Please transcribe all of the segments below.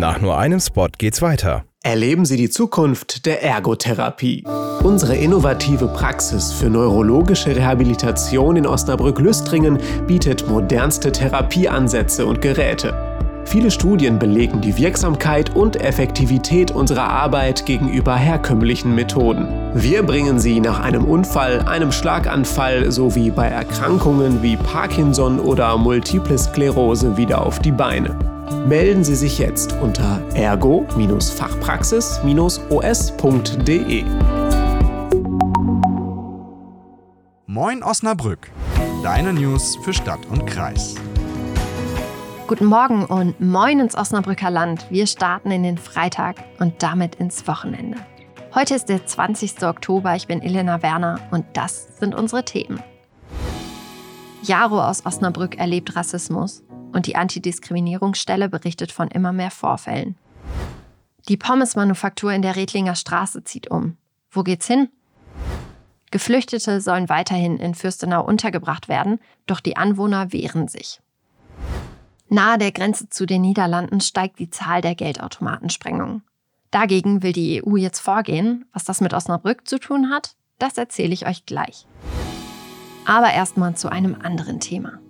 Nach nur einem Spot geht's weiter. Erleben Sie die Zukunft der Ergotherapie. Unsere innovative Praxis für neurologische Rehabilitation in Osnabrück-Lüstringen bietet modernste Therapieansätze und Geräte. Viele Studien belegen die Wirksamkeit und Effektivität unserer Arbeit gegenüber herkömmlichen Methoden. Wir bringen sie nach einem Unfall, einem Schlaganfall sowie bei Erkrankungen wie Parkinson oder Multiple Sklerose wieder auf die Beine. Melden Sie sich jetzt unter ergo-fachpraxis-os.de. Moin Osnabrück, deine News für Stadt und Kreis. Guten Morgen und moin ins Osnabrücker Land. Wir starten in den Freitag und damit ins Wochenende. Heute ist der 20. Oktober, ich bin Elena Werner und das sind unsere Themen. Jaro aus Osnabrück erlebt Rassismus und die Antidiskriminierungsstelle berichtet von immer mehr Vorfällen. Die Pommesmanufaktur in der Redlinger Straße zieht um. Wo geht's hin? Geflüchtete sollen weiterhin in Fürstenau untergebracht werden, doch die Anwohner wehren sich. Nahe der Grenze zu den Niederlanden steigt die Zahl der Geldautomatensprengungen. Dagegen will die EU jetzt vorgehen. Was das mit Osnabrück zu tun hat, das erzähle ich euch gleich. Aber erstmal zu einem anderen Thema.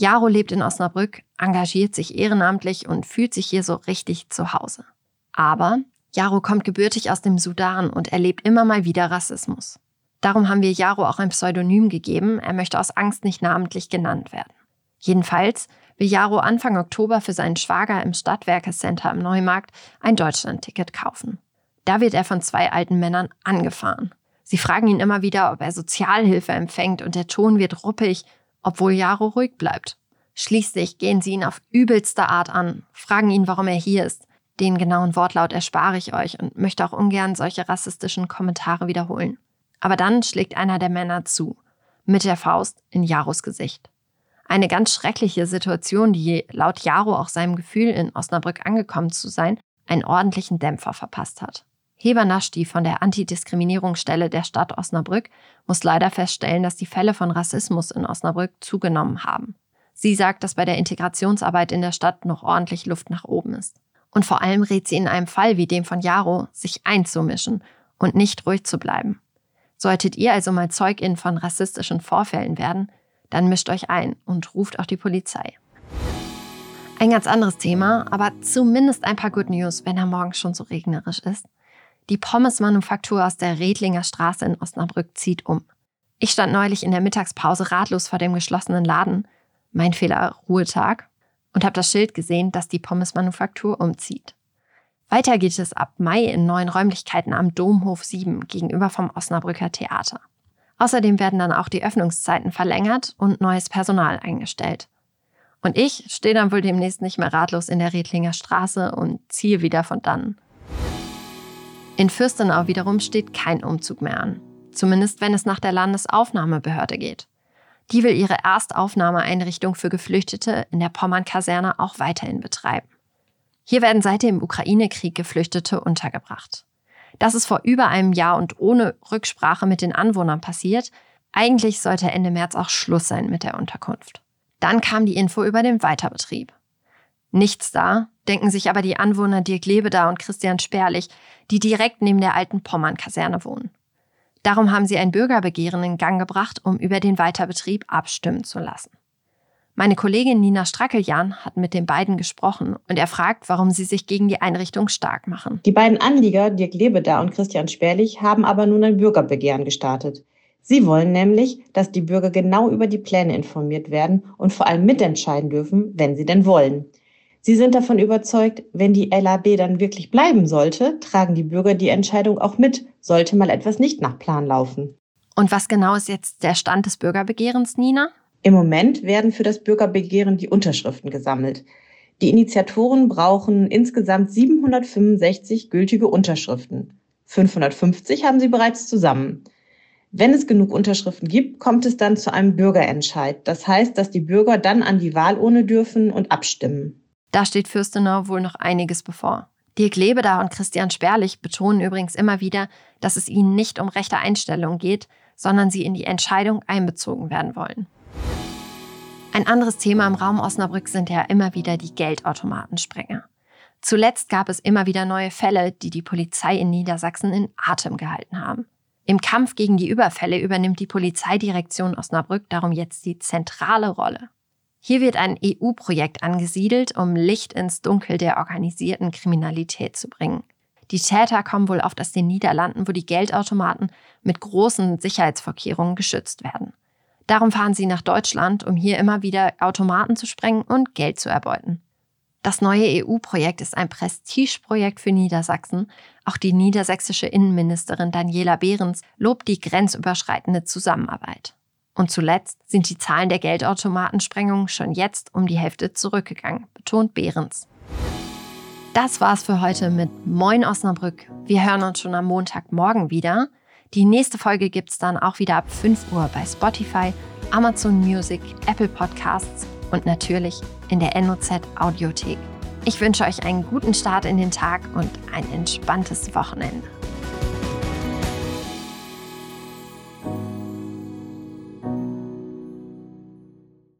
Jaro lebt in Osnabrück, engagiert sich ehrenamtlich und fühlt sich hier so richtig zu Hause. Aber Jaro kommt gebürtig aus dem Sudan und erlebt immer mal wieder Rassismus. Darum haben wir Jaro auch ein Pseudonym gegeben, er möchte aus Angst nicht namentlich genannt werden. Jedenfalls will Jaro Anfang Oktober für seinen Schwager im Stadtwerkecenter im Neumarkt ein Deutschlandticket kaufen. Da wird er von zwei alten Männern angefahren. Sie fragen ihn immer wieder, ob er Sozialhilfe empfängt und der Ton wird ruppig, obwohl Jaro ruhig bleibt. Schließlich gehen sie ihn auf übelste Art an, fragen ihn, warum er hier ist. Den genauen Wortlaut erspare ich euch und möchte auch ungern solche rassistischen Kommentare wiederholen. Aber dann schlägt einer der Männer zu, mit der Faust in Jaros Gesicht. Eine ganz schreckliche Situation, die laut Jaro auch seinem Gefühl, in Osnabrück angekommen zu sein, einen ordentlichen Dämpfer verpasst hat. Heber Naschti von der Antidiskriminierungsstelle der Stadt Osnabrück muss leider feststellen, dass die Fälle von Rassismus in Osnabrück zugenommen haben. Sie sagt, dass bei der Integrationsarbeit in der Stadt noch ordentlich Luft nach oben ist. Und vor allem rät sie in einem Fall wie dem von Jaro, sich einzumischen und nicht ruhig zu bleiben. Solltet ihr also mal Zeugin von rassistischen Vorfällen werden, dann mischt euch ein und ruft auch die Polizei. Ein ganz anderes Thema, aber zumindest ein paar Good News, wenn er morgen schon so regnerisch ist. Die Pommesmanufaktur aus der Redlinger Straße in Osnabrück zieht um. Ich stand neulich in der Mittagspause ratlos vor dem geschlossenen Laden, mein Fehler, Ruhetag, und habe das Schild gesehen, dass die Pommesmanufaktur umzieht. Weiter geht es ab Mai in neuen Räumlichkeiten am Domhof 7 gegenüber vom Osnabrücker Theater. Außerdem werden dann auch die Öffnungszeiten verlängert und neues Personal eingestellt. Und ich stehe dann wohl demnächst nicht mehr ratlos in der Redlinger Straße und ziehe wieder von dann. In Fürstenau wiederum steht kein Umzug mehr an. Zumindest wenn es nach der Landesaufnahmebehörde geht. Die will ihre Erstaufnahmeeinrichtung für Geflüchtete in der Pommern-Kaserne auch weiterhin betreiben. Hier werden seit dem Ukraine-Krieg Geflüchtete untergebracht. Das ist vor über einem Jahr und ohne Rücksprache mit den Anwohnern passiert. Eigentlich sollte Ende März auch Schluss sein mit der Unterkunft. Dann kam die Info über den Weiterbetrieb. Nichts da, denken sich aber die Anwohner Dirk Lebeda und Christian Sperlich, die direkt neben der alten Pommern-Kaserne wohnen. Darum haben sie ein Bürgerbegehren in Gang gebracht, um über den Weiterbetrieb abstimmen zu lassen. Meine Kollegin Nina Strackeljan hat mit den beiden gesprochen und er fragt, warum sie sich gegen die Einrichtung stark machen. Die beiden Anlieger, Dirk Lebeda und Christian Sperlich, haben aber nun ein Bürgerbegehren gestartet. Sie wollen nämlich, dass die Bürger genau über die Pläne informiert werden und vor allem mitentscheiden dürfen, wenn sie denn wollen. Sie sind davon überzeugt, wenn die LAB dann wirklich bleiben sollte, tragen die Bürger die Entscheidung auch mit, sollte mal etwas nicht nach Plan laufen. Und was genau ist jetzt der Stand des Bürgerbegehrens, Nina? Im Moment werden für das Bürgerbegehren die Unterschriften gesammelt. Die Initiatoren brauchen insgesamt 765 gültige Unterschriften. 550 haben sie bereits zusammen. Wenn es genug Unterschriften gibt, kommt es dann zu einem Bürgerentscheid. Das heißt, dass die Bürger dann an die Wahlurne dürfen und abstimmen. Da steht Fürstenau wohl noch einiges bevor. Dirk Lebeda und Christian Sperlich betonen übrigens immer wieder, dass es ihnen nicht um rechte Einstellung geht, sondern sie in die Entscheidung einbezogen werden wollen. Ein anderes Thema im Raum Osnabrück sind ja immer wieder die Geldautomatensprenger. Zuletzt gab es immer wieder neue Fälle, die die Polizei in Niedersachsen in Atem gehalten haben. Im Kampf gegen die Überfälle übernimmt die Polizeidirektion Osnabrück darum jetzt die zentrale Rolle. Hier wird ein EU-Projekt angesiedelt, um Licht ins Dunkel der organisierten Kriminalität zu bringen. Die Täter kommen wohl oft aus den Niederlanden, wo die Geldautomaten mit großen Sicherheitsvorkehrungen geschützt werden. Darum fahren sie nach Deutschland, um hier immer wieder Automaten zu sprengen und Geld zu erbeuten. Das neue EU-Projekt ist ein Prestigeprojekt für Niedersachsen. Auch die niedersächsische Innenministerin Daniela Behrens lobt die grenzüberschreitende Zusammenarbeit. Und zuletzt sind die Zahlen der Geldautomatensprengungen schon jetzt um die Hälfte zurückgegangen, betont Behrens. Das war's für heute mit Moin Osnabrück. Wir hören uns schon am Montagmorgen wieder. Die nächste Folge gibt's dann auch wieder ab 5 Uhr bei Spotify, Amazon Music, Apple Podcasts und natürlich in der NOZ Audiothek. Ich wünsche euch einen guten Start in den Tag und ein entspanntes Wochenende.